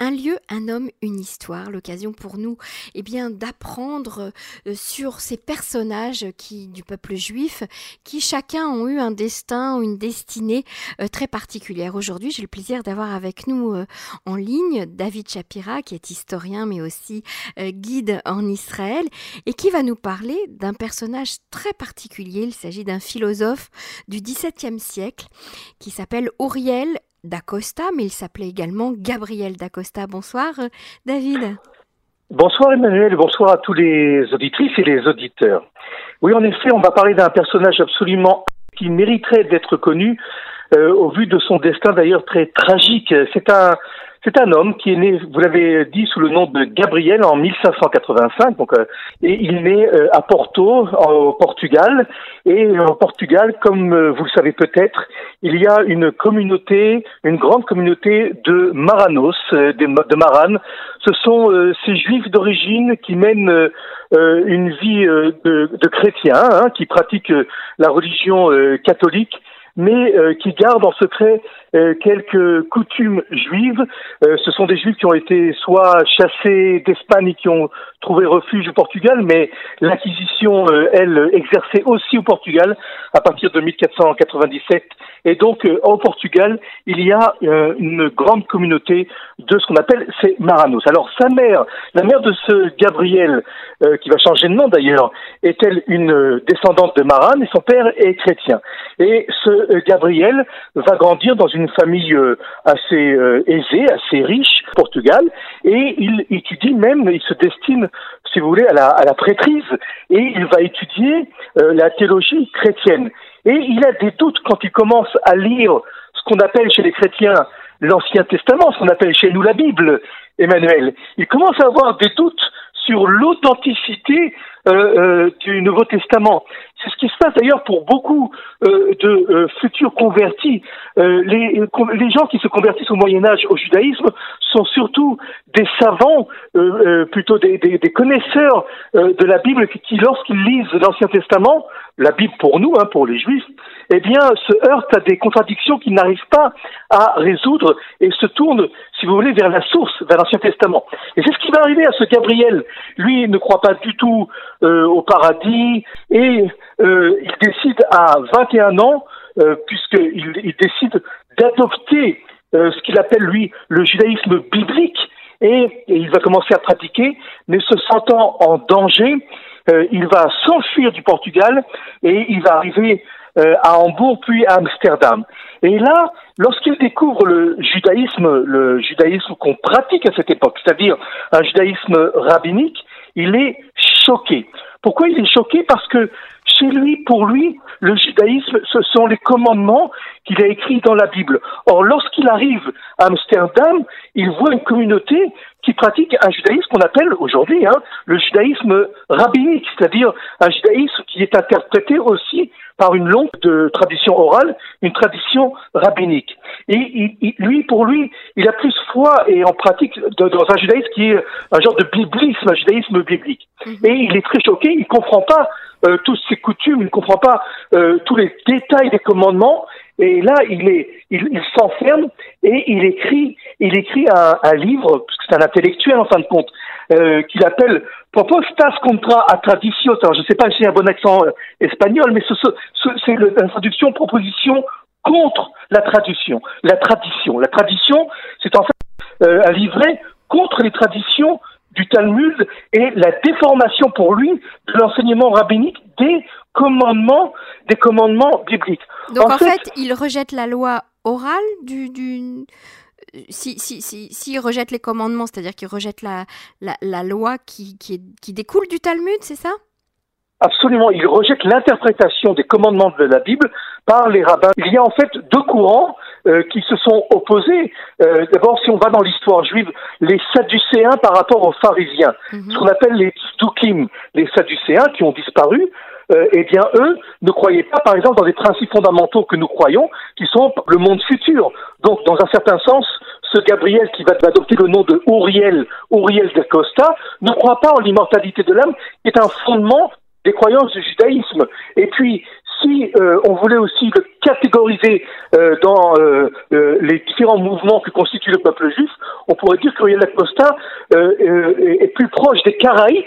Un lieu, un homme, une histoire, l'occasion pour nous eh bien d'apprendre euh, sur ces personnages qui du peuple juif qui chacun ont eu un destin ou une destinée euh, très particulière. Aujourd'hui, j'ai le plaisir d'avoir avec nous euh, en ligne David Shapira qui est historien mais aussi guide en Israël et qui va nous parler d'un personnage très particulier. Il s'agit d'un philosophe du XVIIe siècle qui s'appelle Uriel d'Acosta, mais il s'appelait également Gabriel d'Acosta. Bonsoir David. Bonsoir Emmanuel, bonsoir à tous les auditrices et les auditeurs. Oui, en effet, on va parler d'un personnage absolument qui mériterait d'être connu euh, au vu de son destin d'ailleurs très tragique. C'est un c'est un homme qui est né, vous l'avez dit, sous le nom de Gabriel en 1585. Donc, euh, et il naît euh, à Porto, au Portugal. Et au Portugal, comme euh, vous le savez peut-être, il y a une communauté, une grande communauté de Maranos, de, de Maran. Ce sont ces Juifs d'origine qui mènent une vie de, de chrétiens, hein, qui pratiquent la religion catholique mais euh, qui gardent en secret euh, quelques coutumes juives. Euh, ce sont des juifs qui ont été soit chassés d'Espagne et qui ont trouvé refuge au Portugal, mais l'Inquisition, elle, exerçait aussi au Portugal à partir de 1497. Et donc, au Portugal, il y a une grande communauté de ce qu'on appelle ces Maranos. Alors, sa mère, la mère de ce Gabriel, qui va changer de nom d'ailleurs, est-elle une descendante de Maran et son père est chrétien. Et ce euh, Gabriel va grandir dans une famille euh, assez euh, aisée, assez riche, Portugal, et il étudie même, il se destine, si vous voulez, à la, à la prêtrise, et il va étudier la théologie chrétienne. Et il a des doutes quand il commence à lire ce qu'on appelle chez les chrétiens l'Ancien Testament, ce qu'on appelle chez nous la Bible, Emmanuel. Il commence à avoir des doutes sur l'authenticité du Nouveau Testament. C'est ce qui se passe d'ailleurs pour beaucoup euh, de euh, futurs convertis. Euh, les, les, gens qui se convertissent au Moyen Âge au judaïsme sont surtout des savants, plutôt des, des, des connaisseurs de la Bible qui, lorsqu'ils lisent l'Ancien Testament, la Bible pour nous, hein, pour les Juifs, eh bien, se heurtent à des contradictions qu'ils n'arrivent pas à résoudre et se tournent, si vous voulez, vers la source, vers l'Ancien Testament. Et c'est ce qui va arriver à ce Gabriel. Lui ne croit pas du tout au paradis et euh, il décide à 21 ans, euh, puisqu'il il décide d'adopter euh, ce qu'il appelle lui le judaïsme biblique, et, il va commencer à pratiquer, mais se sentant en danger, il va s'enfuir du Portugal et il va arriver à Hambourg puis à Amsterdam. Et là, lorsqu'il découvre le judaïsme, le judaïsme qu'on pratique à cette époque, c'est-à-dire un judaïsme rabbinique, il est Pourquoi il est choqué? Parce que chez lui, pour lui, le judaïsme, ce sont les commandements qu'il a écrits dans la Bible. Or, lorsqu'il arrive à Amsterdam, il voit une communauté qui pratique un judaïsme qu'on appelle aujourd'hui hein, le judaïsme rabbinique, c'est-à-dire un judaïsme qui est interprété aussi par une longue de tradition orale, une tradition rabbinique. Et lui, pour lui, il a plus foi et en pratique dans un judaïsme qui est un genre de biblisme, un judaïsme biblique. Mhm. Et il est très choqué, il comprend pas euh, toutes ces coutumes, il ne comprend pas euh, tous les détails des commandements. Et là, il est, il, s'enferme et il écrit, il écrit un, un livre, c'est un intellectuel en fin de compte, euh, qu'il appelle Propostas contra a traditio. Alors, je ne sais pas si c'est un bon accent euh, espagnol, mais ce, ce, c'est la traduction proposition contre la tradition. La tradition. La tradition, c'est en fait euh, un livret contre les traditions du Talmud et la déformation pour lui de l'enseignement rabbinique des commandements, des commandements bibliques. Donc en, fait, il rejette la loi orale du, du... Si, si, si, si rejette les commandements, c'est-à-dire qu'il rejette la, la, la loi qui, qui, qui découle du Talmud, c'est ça? Absolument, il rejette l'interprétation des commandements de la Bible par les rabbins. Il y a en fait deux courants euh, qui se sont opposés. Euh, d'abord, si on va dans l'histoire juive, les Sadducéens par rapport aux pharisiens, mhm. ce qu'on appelle les Stukim, les Sadducéens qui ont disparu, eh bien, eux ne croyaient pas, par exemple, dans les principes fondamentaux que nous croyons, qui sont le monde futur. Donc, dans un certain sens, ce Gabriel qui va adopter le nom de Uriel, Uriel de Costa, ne croit pas en l'immortalité de l'âme, qui est un fondement des croyances du judaïsme. Et puis, si euh, on voulait aussi le catégoriser euh, dans euh, les différents mouvements que constitue le peuple juif, on pourrait dire que Uriel Acosta est plus proche des Caraïtes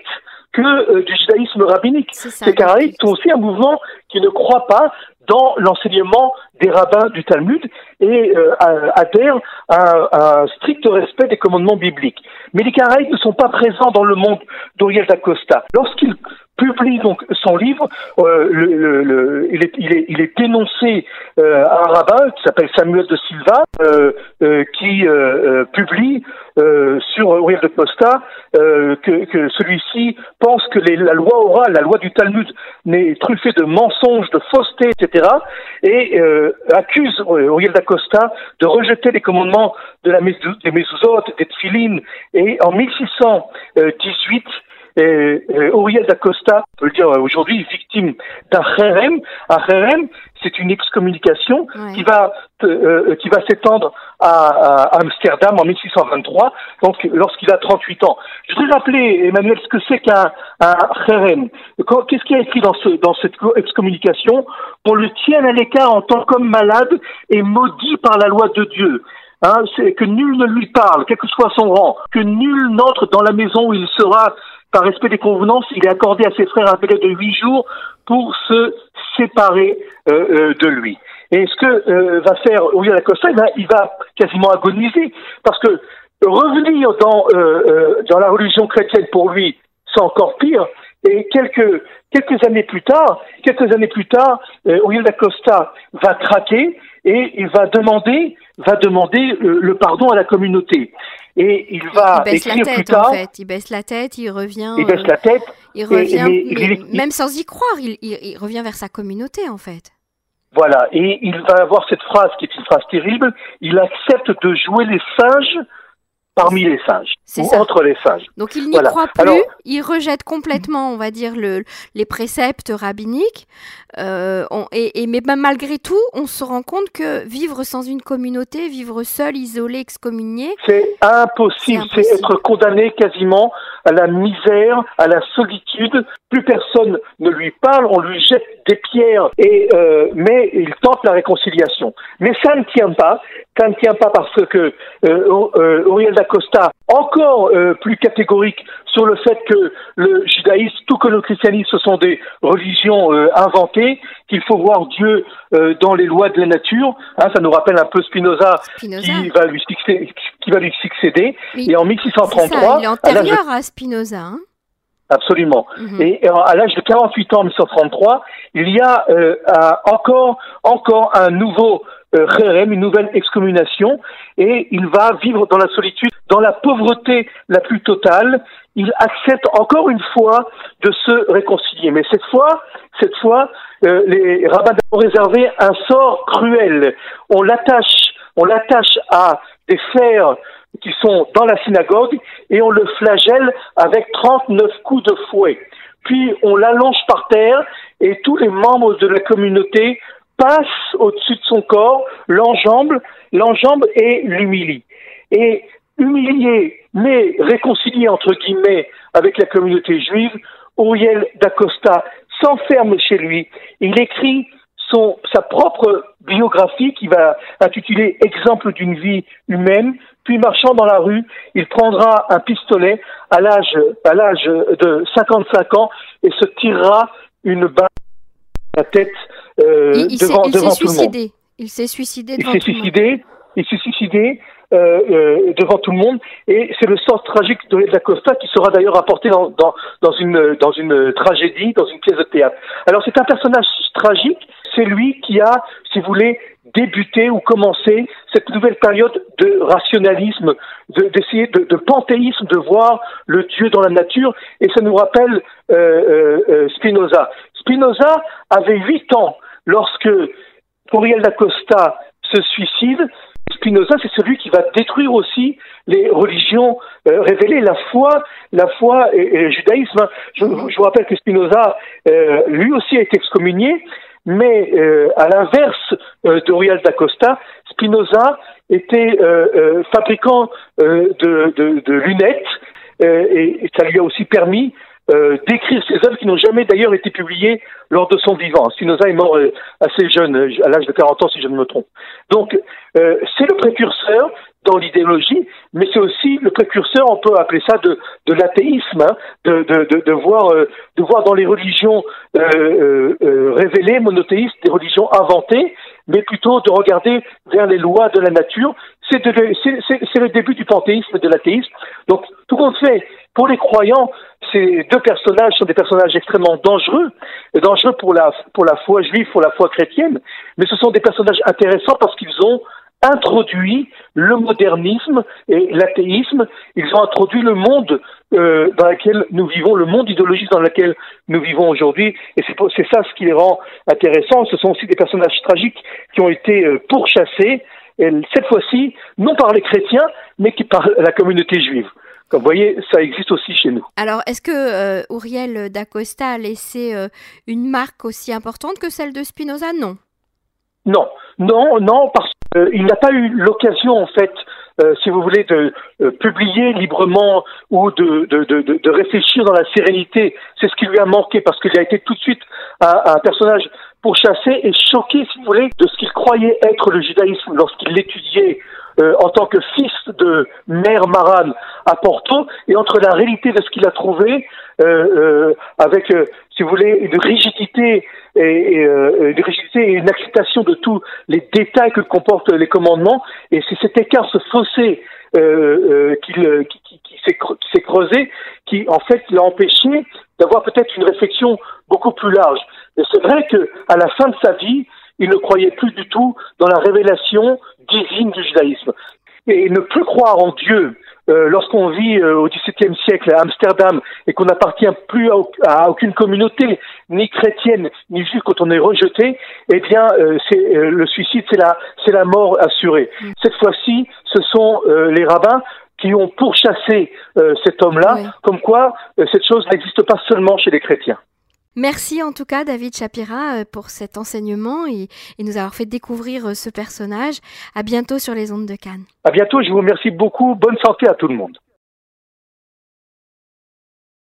que du judaïsme rabbinique. Les Caraïtes sont aussi un mouvement qui ne croit pas dans l'enseignement des rabbins du Talmud et euh, adhèrent à, un strict respect des commandements bibliques. Mais les Caraïbes ne sont pas présents dans le monde d'Oriel d'Acosta. Lorsqu'il publie donc son livre. Euh, le, le, il, est, il, est, il, est, dénoncé euh, à un rabbin qui s'appelle Samuel de Silva, euh, euh qui euh, publie sur Uriel de Costa que, que celui-ci pense que les, la loi orale, la loi du Talmud, n'est truffée de mensonges, de fausseté, etc. Et accuse Uriel d'Acosta de rejeter les commandements de la des Mezuzot, des Tfilines. Et en 1618, et, Auriel d'Acosta, on peut le dire aujourd'hui, victime d'un kherem. Un kherem, c'est une excommunication qui va euh, qui va s'étendre à, à, Amsterdam en 1623, donc lorsqu'il a 38 ans. Je voudrais rappeler, Emmanuel, ce que c'est qu'un un. Qu'est-ce qui est écrit dans, ce, dans cette excommunication? Qu'on le tienne à l'écart en tant qu'homme malade et maudit par la loi de Dieu. Hein, c'est que nul ne lui parle, quel que soit son rang, que nul n'entre dans la maison où il sera par respect des convenances, il est accordé à ses frères un délai de huit jours pour se séparer euh, euh, de lui. Et ce que euh, va faire William Acosta, il va quasiment agoniser, parce que revenir dans, dans la religion chrétienne pour lui, c'est encore pire. Et quelques, quelques années plus tard, quelques années plus tard, William Acosta va craquer et il va demander, va demander le pardon à la communauté et il va il baisse écrire la tête, plus tard. En fait. Il baisse la tête, il revient. Il baisse la tête. Il revient, même sans y croire, il, il, revient vers sa communauté en fait. Voilà, et il va avoir cette phrase qui est une phrase terrible. Il accepte de jouer les singes parmi les singes ou entre les singes. Donc il n'y croit plus, il rejette complètement, on va dire, le, les préceptes rabbiniques. Euh, et, mais malgré tout, on se rend compte que vivre sans une communauté, vivre seul, isolé, excommunié, c'est impossible. C'est être condamné quasiment à la misère, à la solitude. Plus personne ne lui parle, on lui jette des pierres. Et euh, mais il tente la réconciliation. Mais ça ne tient pas. Ça ne tient pas parce que euh, euh Auriel d'Acosta, encore euh, plus catégorique sur le fait que le judaïsme, tout comme le christianisme, ce sont des religions euh, inventées, qu'il faut voir Dieu euh, dans les lois de la nature. Hein, ça nous rappelle un peu Spinoza, qui va lui succéder. Qui va lui succéder. Et en 1633, il est antérieur à, Spinoza. Hein Absolument. Mhm. Et à l'âge de 48 ans, en 1933, il y a encore, encore un nouveau une nouvelle excommunication, et il va vivre dans la solitude, dans la pauvreté la plus totale. Il accepte encore une fois de se réconcilier, mais cette fois, cette fois, euh, les rabbins ont réservé un sort cruel. On l'attache, on l'attache à des fers qui sont dans la synagogue et on le flagelle avec 39 coups de fouet. Puis on l'allonge par terre et tous les membres de la communauté passe au-dessus de son corps, l'enjambe, l'enjambe et l'humilie. Et humilié, mais réconcilié entre guillemets avec la communauté juive, Uriel d'Acosta s'enferme chez lui. Il écrit son, sa propre biographie qui va intituler Exemple d'une vie humaine. Puis marchant dans la rue, il prendra un pistolet à l'âge, à l'âge de 55 ans et se tirera une balle la tête euh, il, devant, il devant tout le monde. Il s'est suicidé. Il s'est suicidé. Il s'est suicidé. Euh, euh, devant tout le monde. Et c'est le sort tragique de Costa qui sera d'ailleurs apporté dans, dans, dans, une, dans une tragédie, dans une pièce de théâtre. Alors c'est un personnage tragique, c'est lui qui a, si vous voulez, débuté ou commencé cette nouvelle période de rationalisme, d'essayer de, de, panthéisme, de voir le Dieu dans la nature. Et ça nous rappelle euh Spinoza. Spinoza avait huit ans lorsque Uriel d'Acosta se suicide. Spinoza, c'est celui qui va détruire aussi les religions euh, révélées, la foi, la foi et, le judaïsme. Hein. Je, vous rappelle que Spinoza, euh, lui aussi, a été excommunié, mais euh, à l'inverse d'Uriel d'Acosta, Spinoza était fabricant de, de, lunettes et ça lui a aussi permis euh, d'écrire ses œuvres qui n'ont jamais d'ailleurs été publiées lors de son vivant. Spinoza est mort euh, assez jeune, à l'âge de 40 ans si je ne me trompe. Donc c'est le précurseur dans l'idéologie, mais c'est aussi le précurseur, on peut appeler ça de, de l'athéisme, hein, de, de, de, voir, de voir dans les religions révélées, monothéistes, des religions inventées, mais plutôt de regarder vers les lois de la nature. C'est le début du panthéisme, de l'athéisme. Donc tout compte fait, pour les croyants, ces deux personnages sont des personnages extrêmement dangereux, dangereux pour la, pour la foi juive, pour la foi chrétienne, mais ce sont des personnages intéressants parce qu'ils ont introduit le modernisme et l'athéisme, ils ont introduit le monde euh, dans lequel nous vivons, le monde idéologique dans lequel nous vivons aujourd'hui, et c'est ça ce qui les rend intéressants. Ce sont aussi des personnages tragiques qui ont été euh, pourchassés, cette fois-ci, non par les chrétiens, mais par la communauté juive. Comme vous voyez, ça existe aussi chez nous. Alors, est-ce que euh, Uriel d'Acosta a laissé une marque aussi importante que celle de Spinoza? Non. Non, non, non, parce qu'il n'a pas eu l'occasion, en fait, euh, si vous voulez, de euh, publier librement ou de, de, de, de, réfléchir dans la sérénité. C'est ce qui lui a manqué parce qu'il a été tout de suite un, un personnage pourchassé et choqué, si vous voulez, de ce qu'il croyait être le judaïsme lorsqu'il l'étudiait euh, en tant que fils de mère marane à Porto et entre la réalité de ce qu'il a trouvé euh, euh, avec, si vous voulez, une rigidité et, une rigidité une acceptation de tous les détails que comportent les commandements et c'est cet écart, ce fossé qui, s'est creusé, qui en fait l'a empêché d'avoir peut-être une réflexion beaucoup plus large. C'est vrai que à la fin de sa vie, il ne croyait plus du tout dans la révélation divine du judaïsme. Et ne plus croire en Dieu euh, lorsqu'on vit euh, au XVIIe siècle à Amsterdam et qu'on n'appartient plus à, aucune communauté, ni chrétienne, ni juive, quand on est rejeté, eh bien, euh, c'est le suicide, c'est la, c'est la mort assurée. Mm. Cette fois-ci, ce sont les rabbins qui ont pourchassé cet homme-là, comme quoi cette chose n'existe pas seulement chez les chrétiens. Merci en tout cas David Chapira euh, pour cet enseignement et, nous avoir fait découvrir euh, ce personnage. À bientôt sur les ondes de Cannes. À bientôt, je vous remercie beaucoup. Bonne santé à tout le monde.